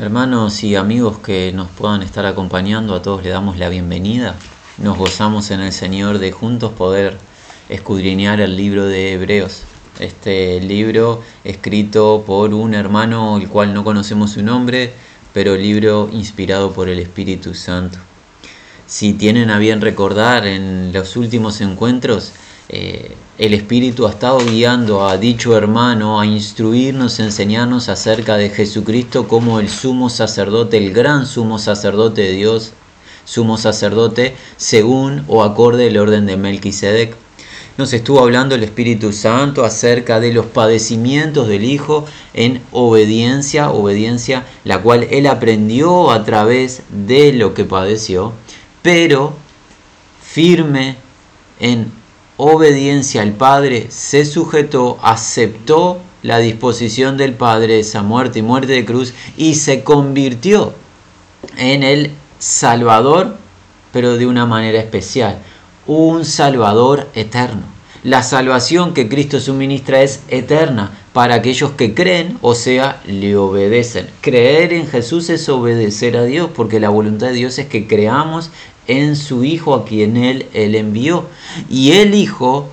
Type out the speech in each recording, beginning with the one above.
Hermanos y amigos que nos puedan estar acompañando, a todos le damos la bienvenida. Nos gozamos en el Señor de juntos poder escudriñar el libro de Hebreos. Este libro escrito por un hermano el cual no conocemos su nombre, pero libro inspirado por el Espíritu Santo. Si tienen a bien recordar en los últimos encuentros, eh, el Espíritu ha estado guiando a dicho hermano a instruirnos, enseñarnos acerca de Jesucristo como el sumo sacerdote, el gran sumo sacerdote de Dios, sumo sacerdote según o acorde el orden de Melquisedec. Nos estuvo hablando el Espíritu Santo acerca de los padecimientos del Hijo en obediencia, obediencia la cual él aprendió a través de lo que padeció, pero firme en obediencia al Padre, se sujetó, aceptó la disposición del Padre, esa muerte y muerte de cruz, y se convirtió en el Salvador, pero de una manera especial, un Salvador eterno. La salvación que Cristo suministra es eterna para aquellos que creen, o sea, le obedecen. Creer en Jesús es obedecer a Dios, porque la voluntad de Dios es que creamos en su Hijo a quien Él, él envió. Y el Hijo,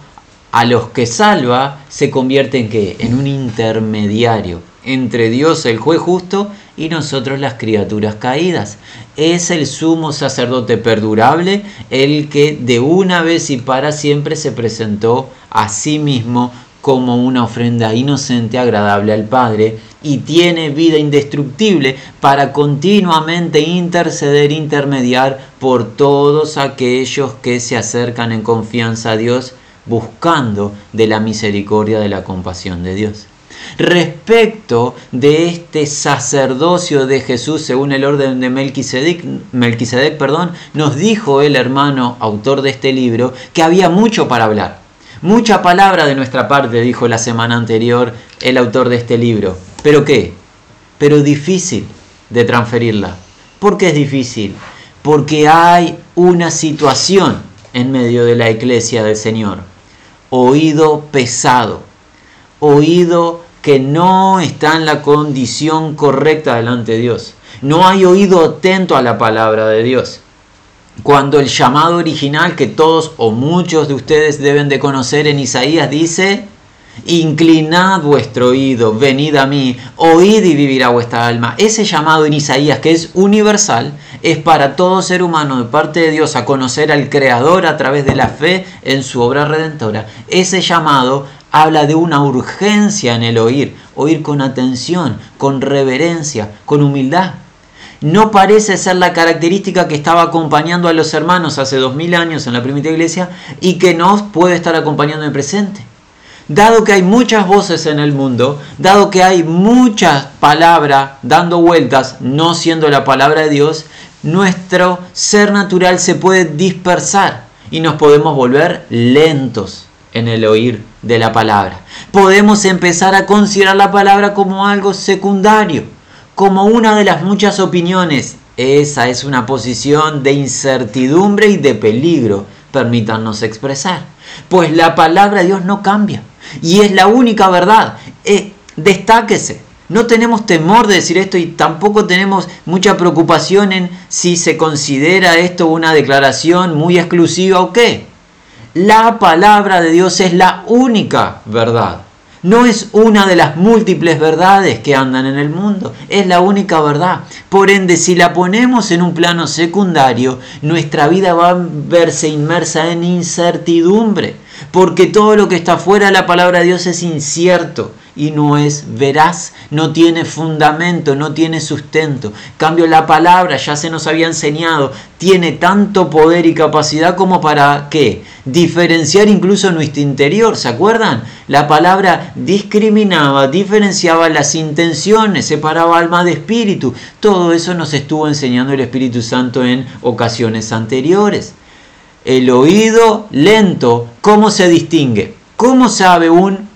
a los que salva, se convierte en qué? En un intermediario entre Dios, el juez justo, y nosotros las criaturas caídas. Es el sumo sacerdote perdurable, el que de una vez y para siempre se presentó a sí mismo como una ofrenda inocente, agradable al Padre, y tiene vida indestructible para continuamente interceder, intermediar por todos aquellos que se acercan en confianza a Dios, buscando de la misericordia, de la compasión de Dios. Respecto de este sacerdocio de Jesús según el orden de Melquisedec, Melquisedec perdón, nos dijo el hermano autor de este libro que había mucho para hablar Mucha palabra de nuestra parte, dijo la semana anterior el autor de este libro. ¿Pero qué? Pero difícil de transferirla. ¿Por qué es difícil? Porque hay una situación en medio de la iglesia del Señor. Oído pesado. Oído que no está en la condición correcta delante de Dios. No hay oído atento a la palabra de Dios cuando el llamado original que todos o muchos de ustedes deben de conocer en Isaías dice, inclinad vuestro oído, venid a mí, oíd y vivirá vuestra alma. Ese llamado en Isaías, que es universal, es para todo ser humano de parte de Dios a conocer al Creador a través de la fe en su obra redentora. Ese llamado habla de una urgencia en el oír, oír con atención, con reverencia, con humildad no parece ser la característica que estaba acompañando a los hermanos hace dos mil años en la primera iglesia y que nos puede estar acompañando en el presente. Dado que hay muchas voces en el mundo, dado que hay muchas palabras dando vueltas, no siendo la palabra de Dios, nuestro ser natural se puede dispersar y nos podemos volver lentos en el oír de la palabra. Podemos empezar a considerar la palabra como algo secundario como una de las muchas opiniones. Esa es una posición de incertidumbre y de peligro, permítanos expresar. Pues la palabra de Dios no cambia y es la única verdad. Eh, destáquese. No tenemos temor de decir esto y tampoco tenemos mucha preocupación en si se considera esto una declaración muy exclusiva o qué. La palabra de Dios es la única verdad no es una de las múltiples verdades que andan en el mundo, es la única verdad. Por ende, si la ponemos en un plano secundario, nuestra vida va a verse inmersa en incertidumbre, porque todo lo que está fuera de la palabra de Dios es incierto y no es veraz, no tiene fundamento, no tiene sustento. Cambio la palabra, ya se nos había enseñado, tiene tanto poder y capacidad como para qué? Diferenciar incluso nuestro interior, ¿se acuerdan? La palabra discriminaba, diferenciaba las intenciones, separaba alma de espíritu. Todo eso nos estuvo enseñando el Espíritu Santo en ocasiones anteriores. El oído lento, ¿cómo se distingue? ¿Cómo sabe un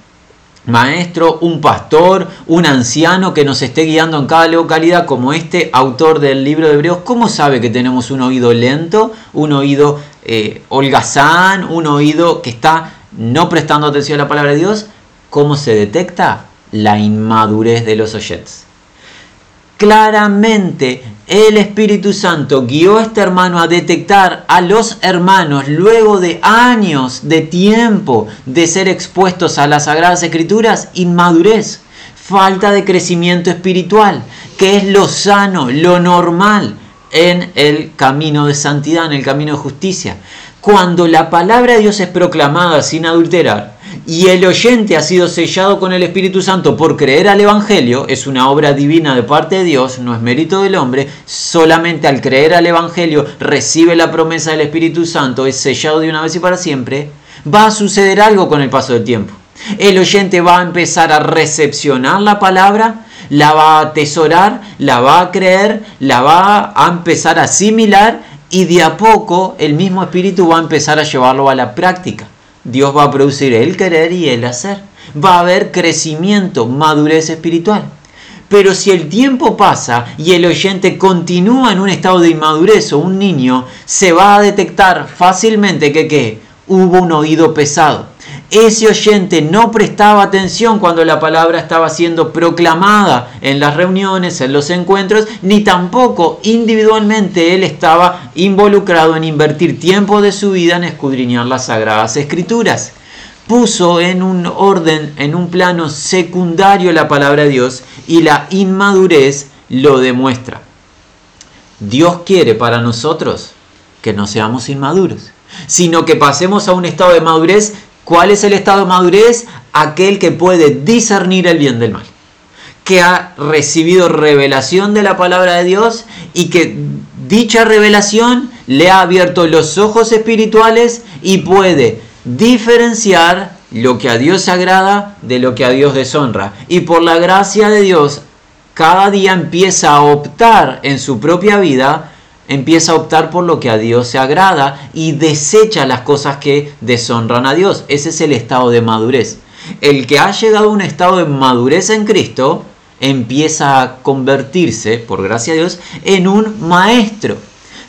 maestro, un pastor, un anciano que nos esté guiando en cada localidad, como este autor del libro de Hebreos, ¿cómo sabe que tenemos un oído lento, un oído eh, holgazán, un oído que está no prestando atención a la palabra de Dios? ¿Cómo se detecta? La inmadurez de los oyentes. claramente el Espíritu Santo guió a este hermano a detectar a los hermanos luego de años de tiempo de ser expuestos a las Sagradas Escrituras, inmadurez, falta de crecimiento espiritual, que es lo sano, lo normal en el camino de santidad, en el camino de justicia. Cuando la palabra de Dios es proclamada sin adulterar, y el oyente ha sido sellado con el Espíritu Santo por creer al Evangelio, es una obra divina de parte de Dios, no es mérito del hombre, solamente al creer al Evangelio recibe la promesa del Espíritu Santo, es sellado de una vez y para siempre, va a suceder algo con el paso del tiempo. El oyente va a empezar a recepcionar la palabra, la va a atesorar, la va a creer, la va a empezar a asimilar y de a poco el mismo Espíritu va a empezar a llevarlo a la práctica. Dios va a producir el querer y el hacer. Va a haber crecimiento, madurez espiritual. Pero si el tiempo pasa y el oyente continúa en un estado de inmadurez o un niño, se va a detectar fácilmente que hubo un oído pesado ese oyente no prestaba atención cuando la palabra estaba siendo proclamada en las reuniones, en los encuentros, ni tampoco individualmente él estaba involucrado en invertir tiempo de su vida en escudriñar las sagradas escrituras. Puso en un orden, en un plano secundario la palabra de Dios y la inmadurez lo demuestra. Dios quiere para nosotros que no seamos inmaduros, sino que pasemos a un estado de madurez ¿Cuál es el estado de madurez? Aquel que puede discernir el bien del mal, que ha recibido revelación de la palabra de Dios y que dicha revelación le ha abierto los ojos espirituales y puede diferenciar lo que a Dios agrada de lo que a Dios deshonra. Y por la gracia de Dios, cada día empieza a optar en su propia vida empieza a optar por lo que a Dios se agrada y desecha las cosas que deshonran a Dios. Ese es el estado de madurez. El que ha llegado a un estado de madurez en Cristo empieza a convertirse, por gracia de Dios, en un maestro.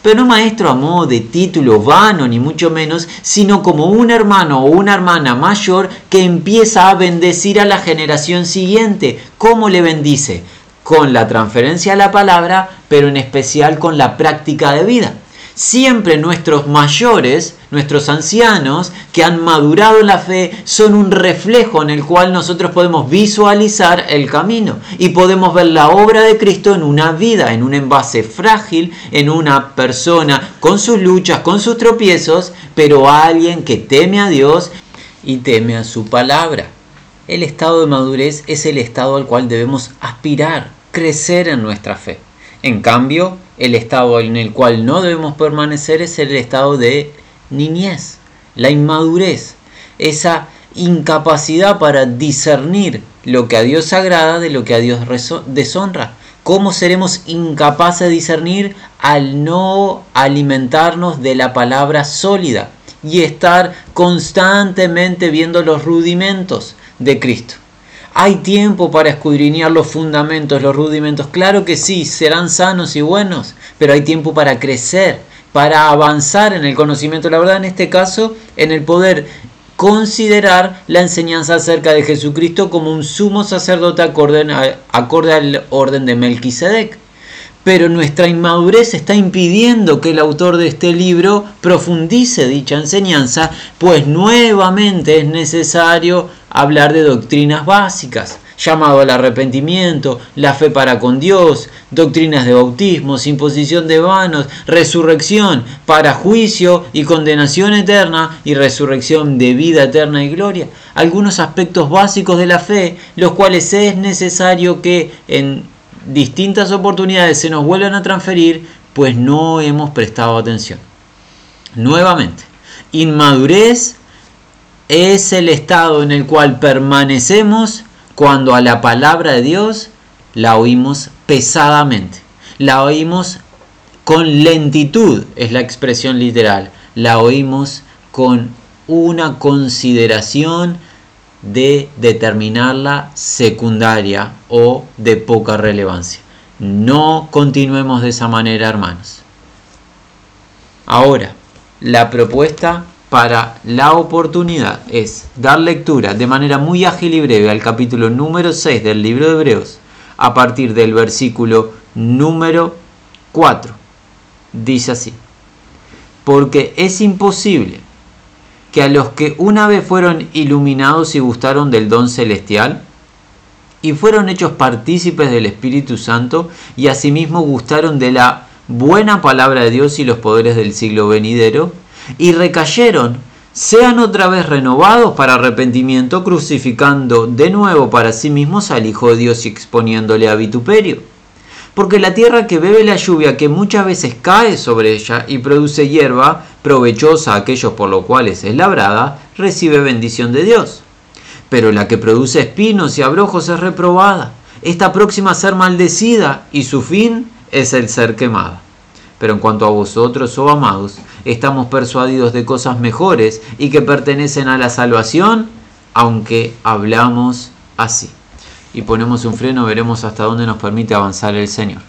Pero no maestro a modo de título vano, ni mucho menos, sino como un hermano o una hermana mayor que empieza a bendecir a la generación siguiente. ¿Cómo le bendice? Con la transferencia de la palabra, pero en especial con la práctica de vida. Siempre nuestros mayores, nuestros ancianos que han madurado en la fe, son un reflejo en el cual nosotros podemos visualizar el camino y podemos ver la obra de Cristo en una vida, en un envase frágil, en una persona con sus luchas, con sus tropiezos, pero alguien que teme a Dios y teme a su palabra. El estado de madurez es el estado al cual debemos aspirar, crecer en nuestra fe. En cambio, el estado en el cual no debemos permanecer es el estado de niñez, la inmadurez, esa incapacidad para discernir lo que a Dios agrada de lo que a Dios deshonra. ¿Cómo seremos incapaces de discernir al no alimentarnos de la palabra sólida y estar constantemente viendo los rudimentos? De Cristo. ¿Hay tiempo para escudriñar los fundamentos, los rudimentos? Claro que sí, serán sanos y buenos, pero hay tiempo para crecer, para avanzar en el conocimiento de la verdad, en este caso, en el poder considerar la enseñanza acerca de Jesucristo como un sumo sacerdote acorde, acorde al orden de Melquisedec pero nuestra inmadurez está impidiendo que el autor de este libro profundice dicha enseñanza, pues nuevamente es necesario hablar de doctrinas básicas, llamado al arrepentimiento, la fe para con Dios, doctrinas de bautismo, imposición de vanos, resurrección para juicio y condenación eterna y resurrección de vida eterna y gloria. Algunos aspectos básicos de la fe, los cuales es necesario que en distintas oportunidades se nos vuelven a transferir, pues no hemos prestado atención. Nuevamente, inmadurez es el estado en el cual permanecemos cuando a la palabra de Dios la oímos pesadamente, la oímos con lentitud, es la expresión literal, la oímos con una consideración de determinarla secundaria o de poca relevancia. No continuemos de esa manera, hermanos. Ahora, la propuesta para la oportunidad es dar lectura de manera muy ágil y breve al capítulo número 6 del libro de Hebreos a partir del versículo número 4. Dice así, porque es imposible que a los que una vez fueron iluminados y gustaron del don celestial, y fueron hechos partícipes del Espíritu Santo, y asimismo gustaron de la buena palabra de Dios y los poderes del siglo venidero, y recayeron, sean otra vez renovados para arrepentimiento, crucificando de nuevo para sí mismos al Hijo de Dios y exponiéndole a vituperio porque la tierra que bebe la lluvia que muchas veces cae sobre ella y produce hierba provechosa a aquellos por los cuales es labrada, recibe bendición de Dios. Pero la que produce espinos y abrojos es reprobada, está próxima a ser maldecida y su fin es el ser quemada. Pero en cuanto a vosotros, oh amados, estamos persuadidos de cosas mejores y que pertenecen a la salvación, aunque hablamos así y ponemos un freno, veremos hasta dónde nos permite avanzar el Señor.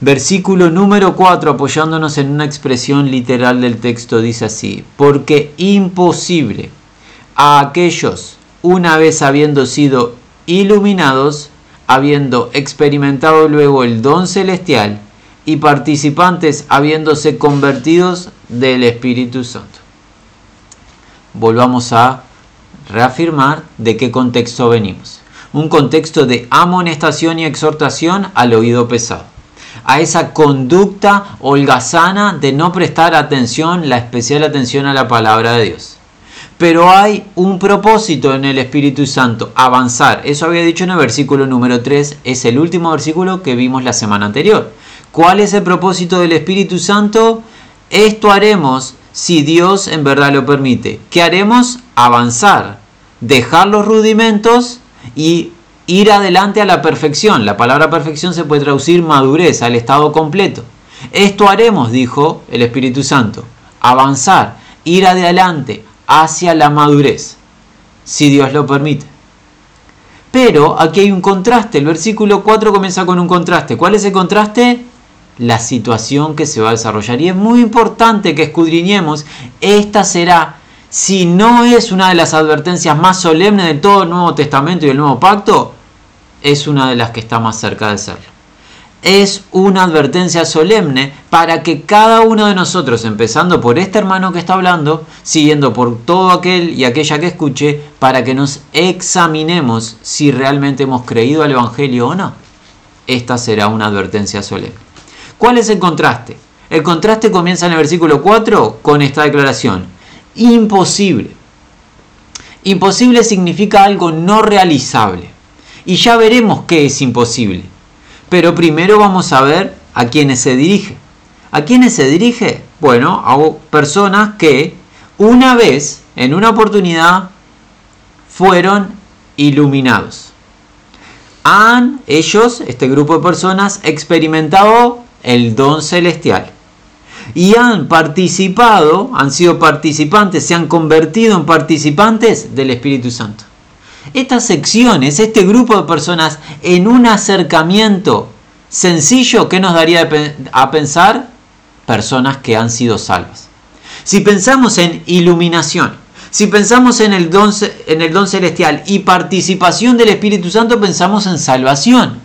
Versículo número 4, apoyándonos en una expresión literal del texto, dice así, porque imposible a aquellos, una vez habiendo sido iluminados, habiendo experimentado luego el don celestial y participantes habiéndose convertidos del Espíritu Santo. Volvamos a reafirmar de qué contexto venimos un contexto de amonestación y exhortación al oído pesado, a esa conducta holgazana de no prestar atención, la especial atención a la palabra de Dios. Pero hay un propósito en el Espíritu Santo, avanzar. Eso había dicho en el versículo número 3, es el último versículo que vimos la semana anterior. ¿Cuál es el propósito del Espíritu Santo? Esto haremos si Dios en verdad lo permite. ¿Qué haremos? Avanzar, dejar los rudimentos y ir adelante a la perfección. La palabra perfección se puede traducir madurez, al estado completo. Esto haremos, dijo el Espíritu Santo, avanzar, ir adelante hacia la madurez, si Dios lo permite. Pero aquí hay un contraste, el versículo 4 comienza con un contraste. ¿Cuál es el contraste? La situación que se va a desarrollar. Y es muy importante que escudriñemos, esta será si no es una de las advertencias más solemnes de todo el Nuevo Testamento y el Nuevo Pacto, es una de las que está más cerca de serlo. Es una advertencia solemne para que cada uno de nosotros, empezando por este hermano que está hablando, siguiendo por todo aquel y aquella que escuche, para que nos examinemos si realmente hemos creído al Evangelio o no. Esta será una advertencia solemne. ¿Cuál es el contraste? El contraste comienza en el versículo 4 con esta declaración imposible. Imposible significa algo no realizable. Y ya veremos qué es imposible. Pero primero vamos a ver a quiénes se dirige. ¿A quiénes se dirige? Bueno, a personas que una vez, en una oportunidad, fueron iluminados. Han ellos, este grupo de personas, experimentado el don celestial y han participado, han sido participantes, se han convertido en participantes del Espíritu Santo. Estas secciones, este grupo de personas en un acercamiento sencillo, ¿qué nos daría a pensar? Personas que han sido salvas. Si pensamos en iluminación, si pensamos en el, don, en el don celestial y participación del Espíritu Santo, pensamos en salvación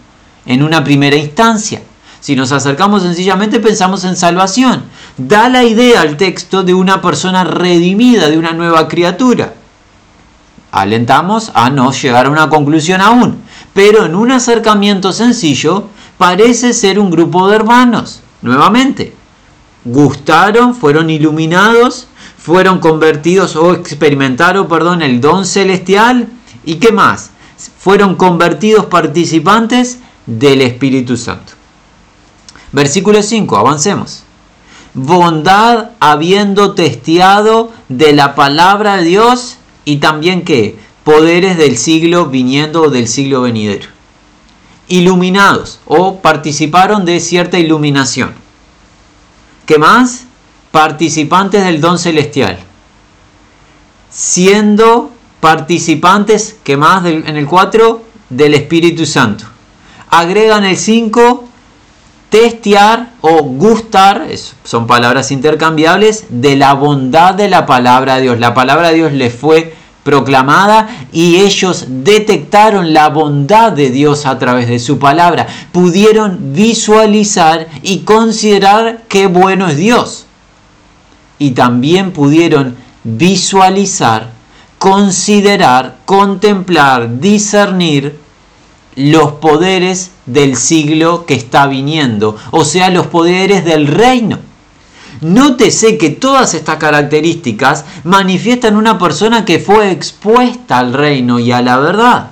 en una primera instancia. Si nos acercamos sencillamente pensamos en salvación. Da la idea al texto de una persona redimida, de una nueva criatura. Alentamos a no llegar a una conclusión aún, pero en un acercamiento sencillo parece ser un grupo de hermanos. Nuevamente, gustaron, fueron iluminados, fueron convertidos o experimentaron, perdón, el don celestial y qué más? Fueron convertidos participantes del Espíritu Santo. Versículo 5, avancemos. Bondad habiendo testeado de la palabra de Dios y también que poderes del siglo viniendo o del siglo venidero. Iluminados o participaron de cierta iluminación. ¿Qué más? Participantes del don celestial. Siendo participantes, ¿qué más en el 4? Del Espíritu Santo. Agregan el 5 testear o gustar, son palabras intercambiables, de la bondad de la palabra de Dios. La palabra de Dios les fue proclamada y ellos detectaron la bondad de Dios a través de su palabra. Pudieron visualizar y considerar qué bueno es Dios. Y también pudieron visualizar, considerar, contemplar, discernir los poderes del siglo que está viniendo, o sea, los poderes del reino. Nótese que todas estas características manifiestan una persona que fue expuesta al reino y a la verdad.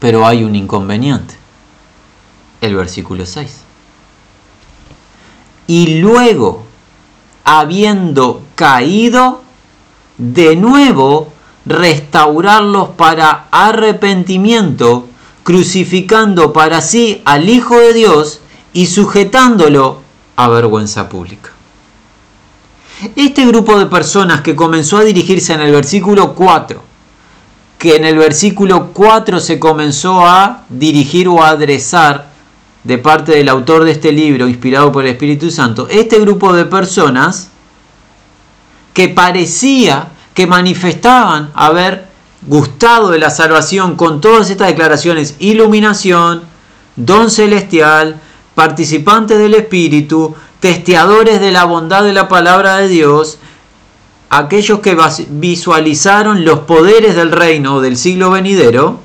Pero hay un inconveniente. El versículo 6. Y luego, habiendo caído, de nuevo restaurarlos para arrepentimiento, crucificando para sí al Hijo de Dios y sujetándolo a vergüenza pública. Este grupo de personas que comenzó a dirigirse en el versículo 4, que en el versículo 4 se comenzó a dirigir o a adresar de parte del autor de este libro, inspirado por el Espíritu Santo, este grupo de personas que parecía que manifestaban haber gustado de la salvación con todas estas declaraciones, iluminación, don celestial, participantes del Espíritu, testeadores de la bondad de la palabra de Dios, aquellos que visualizaron los poderes del reino del siglo venidero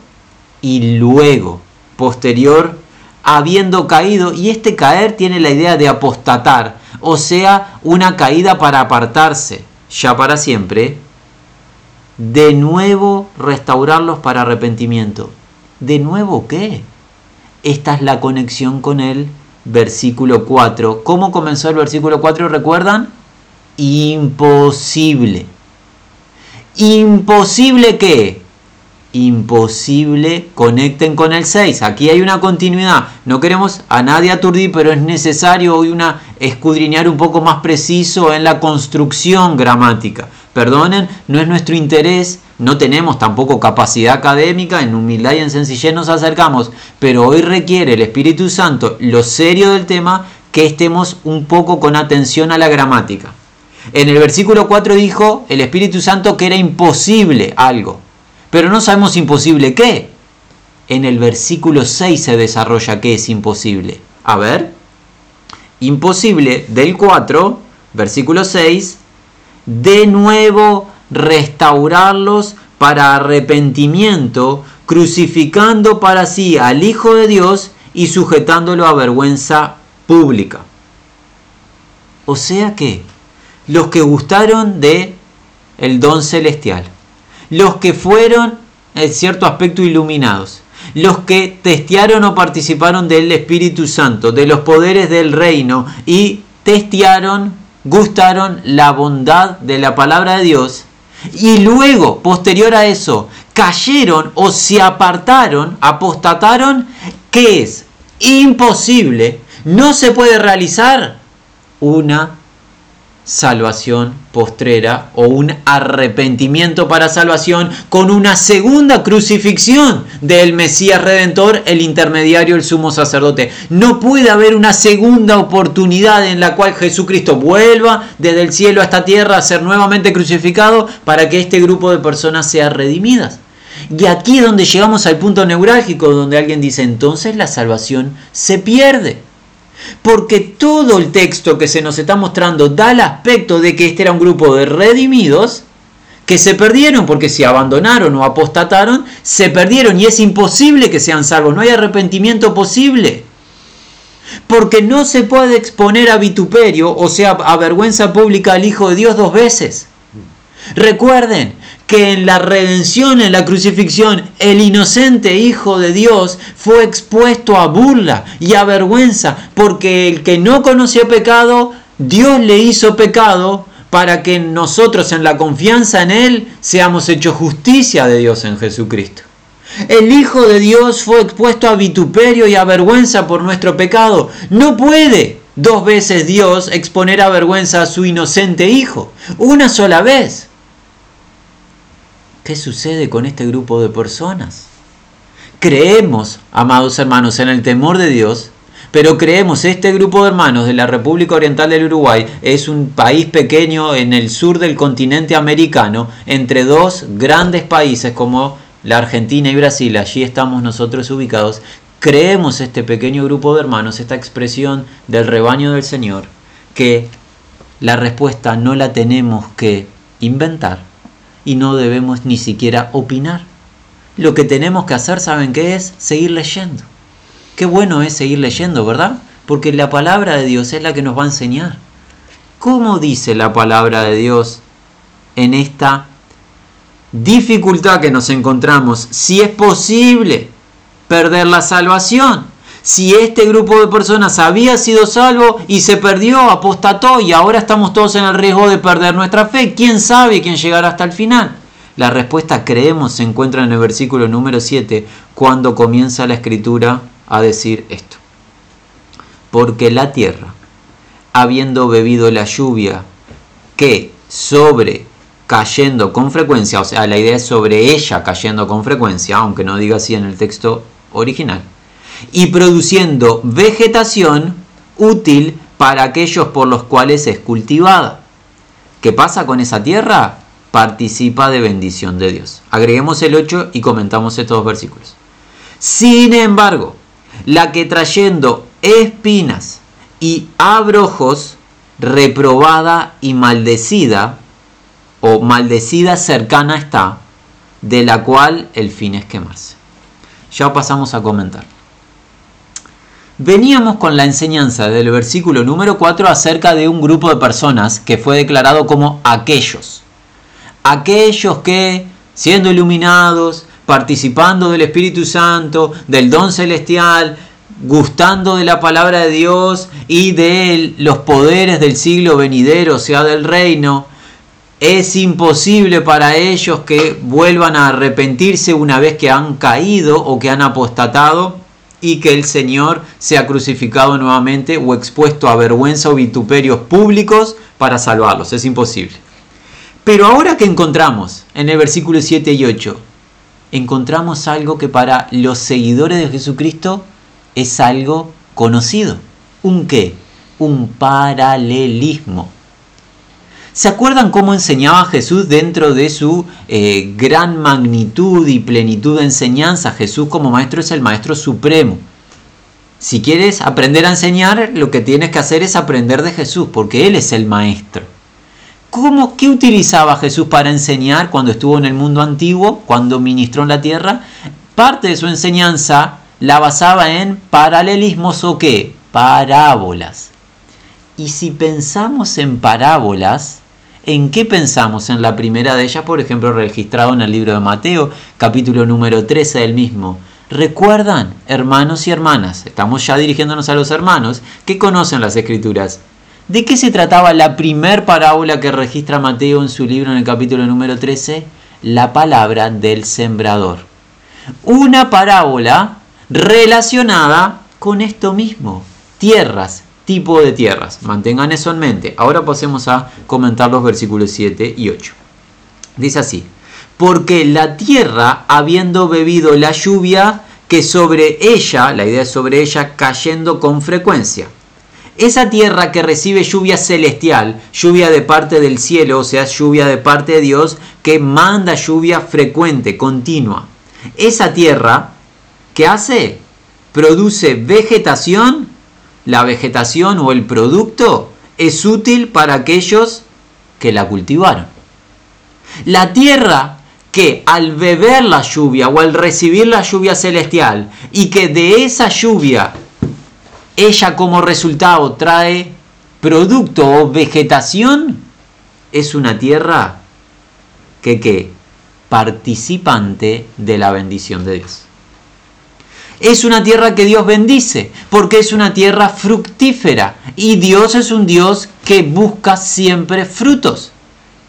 y luego, posterior, habiendo caído, y este caer tiene la idea de apostatar, o sea, una caída para apartarse, ya para siempre, de nuevo restaurarlos para arrepentimiento. ¿De nuevo qué? Esta es la conexión con el versículo 4. ¿Cómo comenzó el versículo 4? ¿Recuerdan? Imposible. ¿Imposible qué? Imposible conecten con el 6. Aquí hay una continuidad. No queremos a nadie aturdir, pero es necesario hoy una escudriñar un poco más preciso en la construcción gramática. Perdonen, no es nuestro interés, no tenemos tampoco capacidad académica, en humildad y en sencillez nos acercamos, pero hoy requiere el Espíritu Santo lo serio del tema que estemos un poco con atención a la gramática. En el versículo 4 dijo el Espíritu Santo que era imposible algo, pero no sabemos imposible qué. En el versículo 6 se desarrolla qué es imposible. A ver, imposible del 4, versículo 6, de nuevo restaurarlos para arrepentimiento, crucificando para sí al Hijo de Dios y sujetándolo a vergüenza pública. O sea que los que gustaron de el don celestial, los que fueron en cierto aspecto iluminados, los que testearon o participaron del Espíritu Santo, de los poderes del reino y testearon gustaron la bondad de la palabra de Dios y luego, posterior a eso, cayeron o se apartaron, apostataron, que es imposible, no se puede realizar una salvación postrera o un arrepentimiento para salvación con una segunda crucifixión del Mesías Redentor, el intermediario, el sumo sacerdote. No puede haber una segunda oportunidad en la cual Jesucristo vuelva desde el cielo a esta tierra a ser nuevamente crucificado para que este grupo de personas sea redimidas. Y aquí es donde llegamos al punto neurálgico donde alguien dice entonces la salvación se pierde. Porque todo el texto que se nos está mostrando da el aspecto de que este era un grupo de redimidos que se perdieron porque se abandonaron o apostataron, se perdieron y es imposible que sean salvos, no hay arrepentimiento posible. Porque no se puede exponer a vituperio, o sea, a vergüenza pública al Hijo de Dios dos veces. Recuerden, que en la redención, en la crucifixión, el inocente Hijo de Dios fue expuesto a burla y a vergüenza, porque el que no conoció pecado, Dios le hizo pecado para que nosotros en la confianza en Él seamos hechos justicia de Dios en Jesucristo. El Hijo de Dios fue expuesto a vituperio y a vergüenza por nuestro pecado. No puede dos veces Dios exponer a vergüenza a su inocente Hijo. Una sola vez. ¿Qué sucede con este grupo de personas? Creemos, amados hermanos, en el temor de Dios, pero creemos este grupo de hermanos de la República Oriental del Uruguay es un país pequeño en el sur del continente americano, entre dos grandes países como la Argentina y Brasil, allí estamos nosotros ubicados, creemos este pequeño grupo de hermanos, esta expresión del rebaño del Señor, que la respuesta no la tenemos que inventar y no debemos ni siquiera opinar. Lo que tenemos que hacer, ¿saben qué es? Seguir leyendo. Qué bueno es seguir leyendo, ¿verdad? Porque la palabra de Dios es la que nos va a enseñar. ¿Cómo dice la palabra de Dios en esta dificultad que nos encontramos? Si es posible perder la salvación. Si este grupo de personas había sido salvo y se perdió, apostató y ahora estamos todos en el riesgo de perder nuestra fe, ¿quién sabe quién llegará hasta el final? La respuesta creemos se encuentra en el versículo número 7 cuando comienza la escritura a decir esto. Porque la tierra, habiendo bebido la lluvia que sobre cayendo con frecuencia, o sea, la idea es sobre ella cayendo con frecuencia, aunque no diga así en el texto original, y produciendo vegetación útil para aquellos por los cuales es cultivada. ¿Qué pasa con esa tierra? Participa de bendición de Dios. Agreguemos el 8 y comentamos estos dos versículos. Sin embargo, la que trayendo espinas y abrojos, reprobada y maldecida, o maldecida cercana está, de la cual el fin es quemarse. Ya pasamos a comentar. Veníamos con la enseñanza del versículo número 4 acerca de un grupo de personas que fue declarado como aquellos. Aquellos que, siendo iluminados, participando del Espíritu Santo, del don celestial, gustando de la palabra de Dios y de los poderes del siglo venidero, o sea, del reino, es imposible para ellos que vuelvan a arrepentirse una vez que han caído o que han apostatado y que el Señor sea crucificado nuevamente o expuesto a vergüenza o vituperios públicos para salvarlos. Es imposible. Pero ahora que encontramos en el versículo 7 y 8, encontramos algo que para los seguidores de Jesucristo es algo conocido. ¿Un qué? Un paralelismo. ¿Se acuerdan cómo enseñaba Jesús dentro de su eh, gran magnitud y plenitud de enseñanza? Jesús como maestro es el maestro supremo. Si quieres aprender a enseñar, lo que tienes que hacer es aprender de Jesús, porque Él es el maestro. ¿Cómo, ¿Qué utilizaba Jesús para enseñar cuando estuvo en el mundo antiguo, cuando ministró en la tierra? Parte de su enseñanza la basaba en paralelismos o qué? Parábolas. Y si pensamos en parábolas, ¿en qué pensamos? En la primera de ellas, por ejemplo, registrado en el libro de Mateo, capítulo número 13 del mismo. ¿Recuerdan, hermanos y hermanas? Estamos ya dirigiéndonos a los hermanos que conocen las escrituras. ¿De qué se trataba la primer parábola que registra Mateo en su libro en el capítulo número 13? La palabra del sembrador. Una parábola relacionada con esto mismo, tierras, tipo de tierras. Mantengan eso en mente. Ahora pasemos a comentar los versículos 7 y 8. Dice así, porque la tierra, habiendo bebido la lluvia, que sobre ella, la idea es sobre ella, cayendo con frecuencia. Esa tierra que recibe lluvia celestial, lluvia de parte del cielo, o sea, lluvia de parte de Dios, que manda lluvia frecuente, continua. Esa tierra, ¿qué hace? Produce vegetación la vegetación o el producto es útil para aquellos que la cultivaron. La tierra que al beber la lluvia o al recibir la lluvia celestial y que de esa lluvia ella como resultado trae producto o vegetación, es una tierra que, que participante de la bendición de Dios. Es una tierra que Dios bendice, porque es una tierra fructífera. Y Dios es un Dios que busca siempre frutos.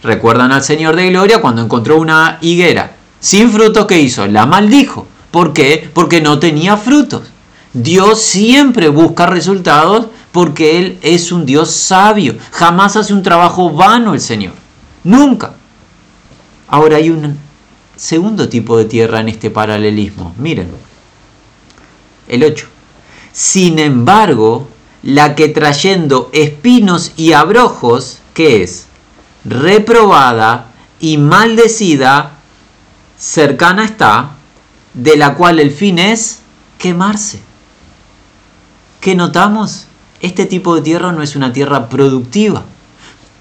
Recuerdan al Señor de Gloria cuando encontró una higuera sin frutos que hizo, la maldijo. ¿Por qué? Porque no tenía frutos. Dios siempre busca resultados porque Él es un Dios sabio. Jamás hace un trabajo vano el Señor. Nunca. Ahora hay un segundo tipo de tierra en este paralelismo. Miren el 8. Sin embargo, la que trayendo espinos y abrojos, ¿qué es? Reprobada y maldecida, cercana está, de la cual el fin es quemarse. ¿Qué notamos? Este tipo de tierra no es una tierra productiva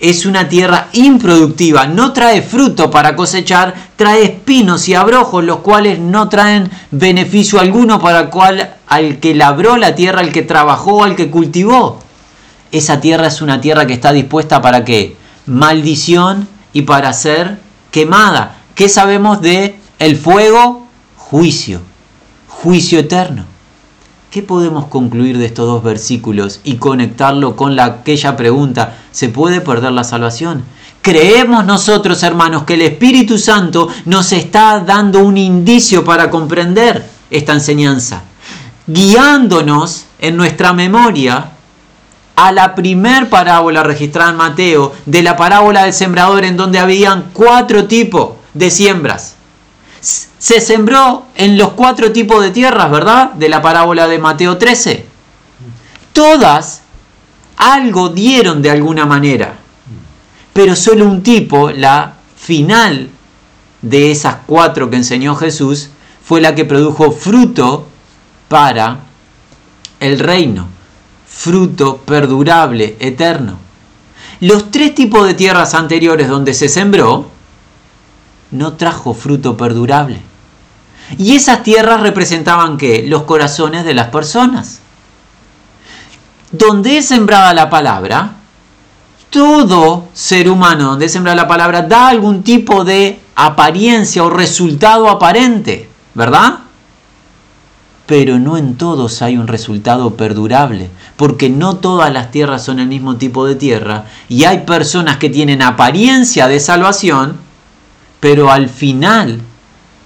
es una tierra improductiva, no trae fruto para cosechar, trae espinos y abrojos, los cuales no traen beneficio alguno para el cual, al que labró la tierra, al que trabajó, al que cultivó. Esa tierra es una tierra que está dispuesta para qué? Maldición y para ser quemada. ¿Qué sabemos de el fuego? Juicio, juicio eterno. ¿Qué podemos concluir de estos dos versículos y conectarlo con la, aquella pregunta? ¿Se puede perder la salvación? Creemos nosotros, hermanos, que el Espíritu Santo nos está dando un indicio para comprender esta enseñanza, guiándonos en nuestra memoria a la primer parábola registrada en Mateo, de la parábola del sembrador, en donde habían cuatro tipos de siembras se sembró en los cuatro tipos de tierras, ¿verdad? De la parábola de Mateo 13. Todas algo dieron de alguna manera, pero solo un tipo, la final de esas cuatro que enseñó Jesús, fue la que produjo fruto para el reino, fruto perdurable, eterno. Los tres tipos de tierras anteriores donde se sembró no trajo fruto perdurable. Y esas tierras representaban qué? Los corazones de las personas. Donde es sembrada la palabra, todo ser humano donde es sembrada la palabra da algún tipo de apariencia o resultado aparente, ¿verdad? Pero no en todos hay un resultado perdurable, porque no todas las tierras son el mismo tipo de tierra y hay personas que tienen apariencia de salvación, pero al final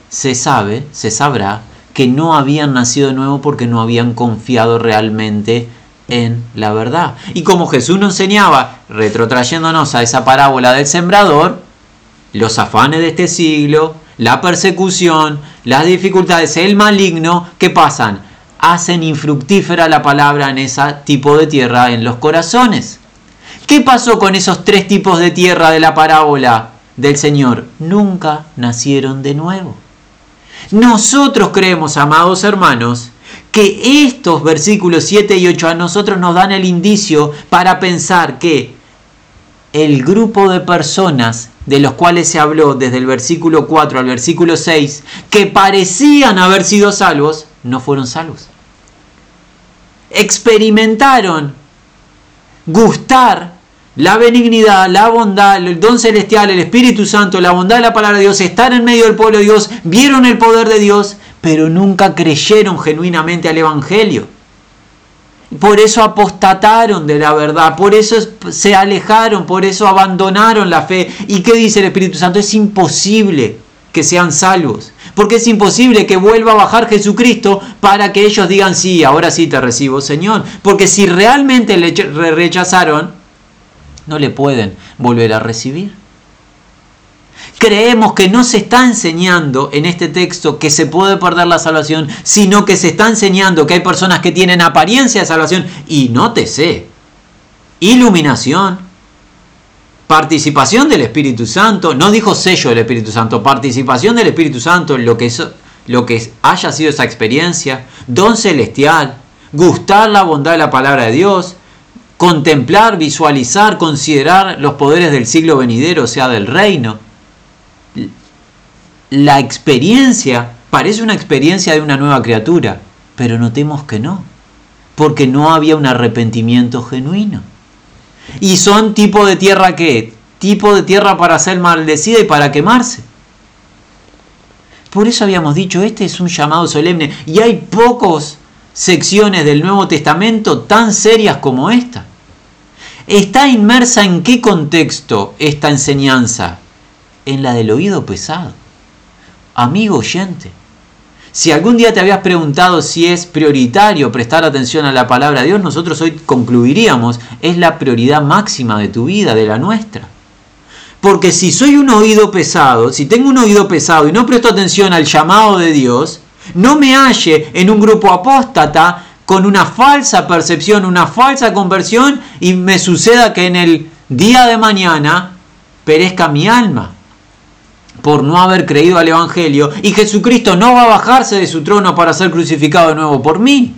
se sabe, se sabrá, que no habían nacido de nuevo porque no habían confiado realmente en la verdad. Y como Jesús nos enseñaba, retrotrayéndonos a esa parábola del sembrador, los afanes de este siglo, la persecución, las dificultades, el maligno, ¿qué pasan? Hacen infructífera la palabra en ese tipo de tierra en los corazones. ¿Qué pasó con esos tres tipos de tierra de la parábola del Señor? Nunca nacieron de nuevo. Nosotros creemos, amados hermanos, que estos versículos 7 y 8 a nosotros nos dan el indicio para pensar que el grupo de personas de los cuales se habló desde el versículo 4 al versículo 6, que parecían haber sido salvos, no fueron salvos. Experimentaron gustar la benignidad, la bondad, el don celestial, el Espíritu Santo, la bondad de la palabra de Dios, estar en medio del pueblo de Dios, vieron el poder de Dios, pero nunca creyeron genuinamente al Evangelio. Por eso apostataron de la verdad, por eso se alejaron, por eso abandonaron la fe. ¿Y qué dice el Espíritu Santo? Es imposible que sean salvos, porque es imposible que vuelva a bajar Jesucristo para que ellos digan, sí, ahora sí te recibo, Señor. Porque si realmente le rechazaron, no le pueden volver a recibir. Creemos que no se está enseñando en este texto que se puede perder la salvación, sino que se está enseñando que hay personas que tienen apariencia de salvación y no te sé. Iluminación, participación del Espíritu Santo, no dijo sello del Espíritu Santo, participación del Espíritu Santo en lo que, lo que haya sido esa experiencia, don celestial, gustar la bondad de la palabra de Dios, contemplar, visualizar, considerar los poderes del siglo venidero, o sea, del reino. La experiencia parece una experiencia de una nueva criatura, pero notemos que no, porque no había un arrepentimiento genuino. Y son tipo de tierra que, tipo de tierra para ser maldecida y para quemarse. Por eso habíamos dicho, este es un llamado solemne y hay pocos secciones del Nuevo Testamento tan serias como esta. ¿Está inmersa en qué contexto esta enseñanza? En la del oído pesado. Amigo oyente, si algún día te habías preguntado si es prioritario prestar atención a la palabra de Dios, nosotros hoy concluiríamos, es la prioridad máxima de tu vida, de la nuestra. Porque si soy un oído pesado, si tengo un oído pesado y no presto atención al llamado de Dios, no me halle en un grupo apóstata con una falsa percepción, una falsa conversión y me suceda que en el día de mañana perezca mi alma por no haber creído al Evangelio y Jesucristo no va a bajarse de su trono para ser crucificado de nuevo por mí.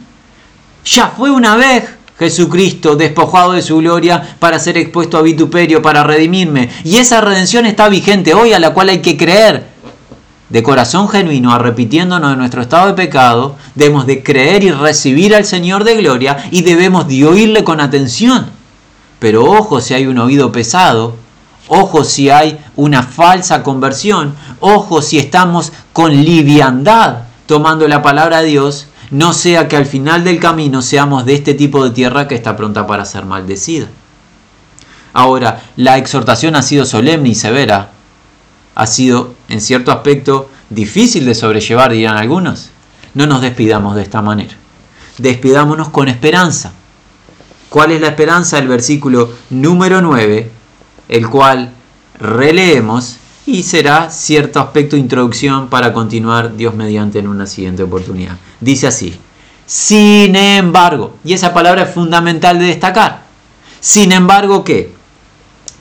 Ya fue una vez Jesucristo despojado de su gloria para ser expuesto a vituperio, para redimirme. Y esa redención está vigente hoy a la cual hay que creer. De corazón genuino, arrepitiéndonos de nuestro estado de pecado, debemos de creer y recibir al Señor de gloria y debemos de oírle con atención. Pero ojo si hay un oído pesado, ojo si hay una falsa conversión, ojo si estamos con liviandad tomando la palabra de Dios no sea que al final del camino seamos de este tipo de tierra que está pronta para ser maldecida. Ahora, la exhortación ha sido solemne y severa, ha sido en cierto aspecto difícil de sobrellevar, dirán algunos. No nos despidamos de esta manera. Despidámonos con esperanza. ¿Cuál es la esperanza? El versículo número 9, el cual releemos y será cierto aspecto de introducción para continuar Dios mediante en una siguiente oportunidad. Dice así, sin embargo, y esa palabra es fundamental de destacar, sin embargo, ¿qué?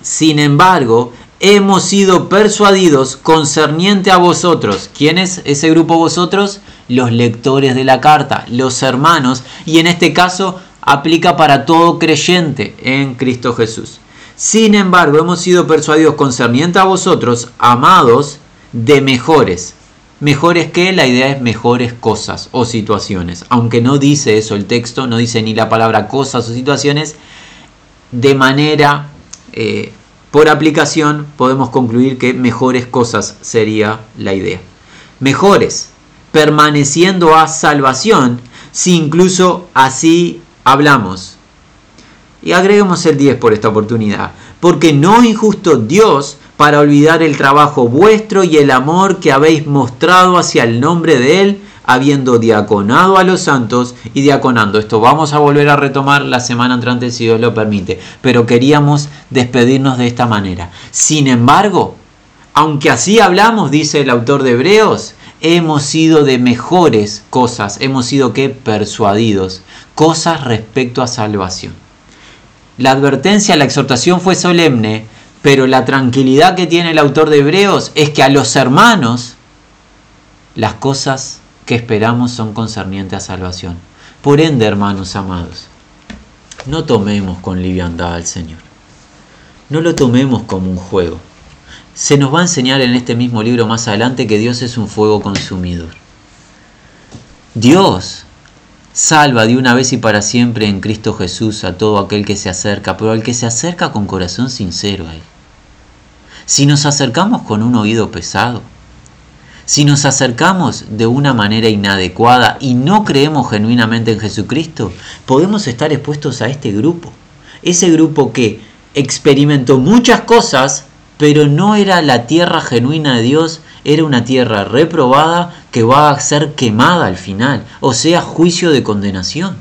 Sin embargo, hemos sido persuadidos concerniente a vosotros. ¿Quién es ese grupo vosotros? Los lectores de la carta, los hermanos, y en este caso aplica para todo creyente en Cristo Jesús. Sin embargo, hemos sido persuadidos concerniente a vosotros, amados, de mejores. Mejores que la idea es mejores cosas o situaciones. Aunque no dice eso el texto, no dice ni la palabra cosas o situaciones, de manera, eh, por aplicación, podemos concluir que mejores cosas sería la idea. Mejores, permaneciendo a salvación, si incluso así hablamos y agreguemos el 10 por esta oportunidad. Porque no injusto Dios para olvidar el trabajo vuestro y el amor que habéis mostrado hacia el nombre de Él, habiendo diaconado a los santos y diaconando. Esto vamos a volver a retomar la semana entrante si Dios lo permite. Pero queríamos despedirnos de esta manera. Sin embargo, aunque así hablamos, dice el autor de Hebreos, hemos sido de mejores cosas, hemos sido que persuadidos, cosas respecto a salvación. La advertencia, la exhortación fue solemne, pero la tranquilidad que tiene el autor de Hebreos es que a los hermanos las cosas que esperamos son concernientes a salvación. Por ende, hermanos amados, no tomemos con liviandad al Señor. No lo tomemos como un juego. Se nos va a enseñar en este mismo libro más adelante que Dios es un fuego consumidor. Dios Salva de una vez y para siempre en Cristo Jesús a todo aquel que se acerca, pero al que se acerca con corazón sincero a Él. Si nos acercamos con un oído pesado, si nos acercamos de una manera inadecuada y no creemos genuinamente en Jesucristo, podemos estar expuestos a este grupo. Ese grupo que experimentó muchas cosas, pero no era la tierra genuina de Dios era una tierra reprobada que va a ser quemada al final, o sea, juicio de condenación.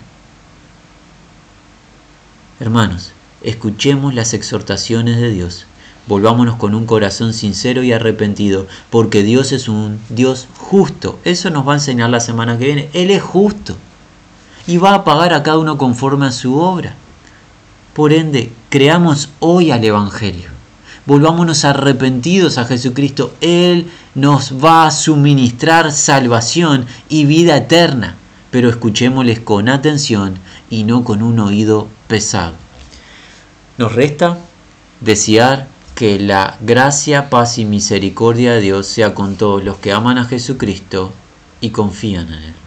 Hermanos, escuchemos las exhortaciones de Dios, volvámonos con un corazón sincero y arrepentido, porque Dios es un Dios justo. Eso nos va a enseñar la semana que viene. Él es justo y va a pagar a cada uno conforme a su obra. Por ende, creamos hoy al Evangelio volvámonos arrepentidos a Jesucristo. Él nos va a suministrar salvación y vida eterna, pero escuchémosles con atención y no con un oído pesado. Nos resta desear que la gracia, paz y misericordia de Dios sea con todos los que aman a Jesucristo y confían en Él.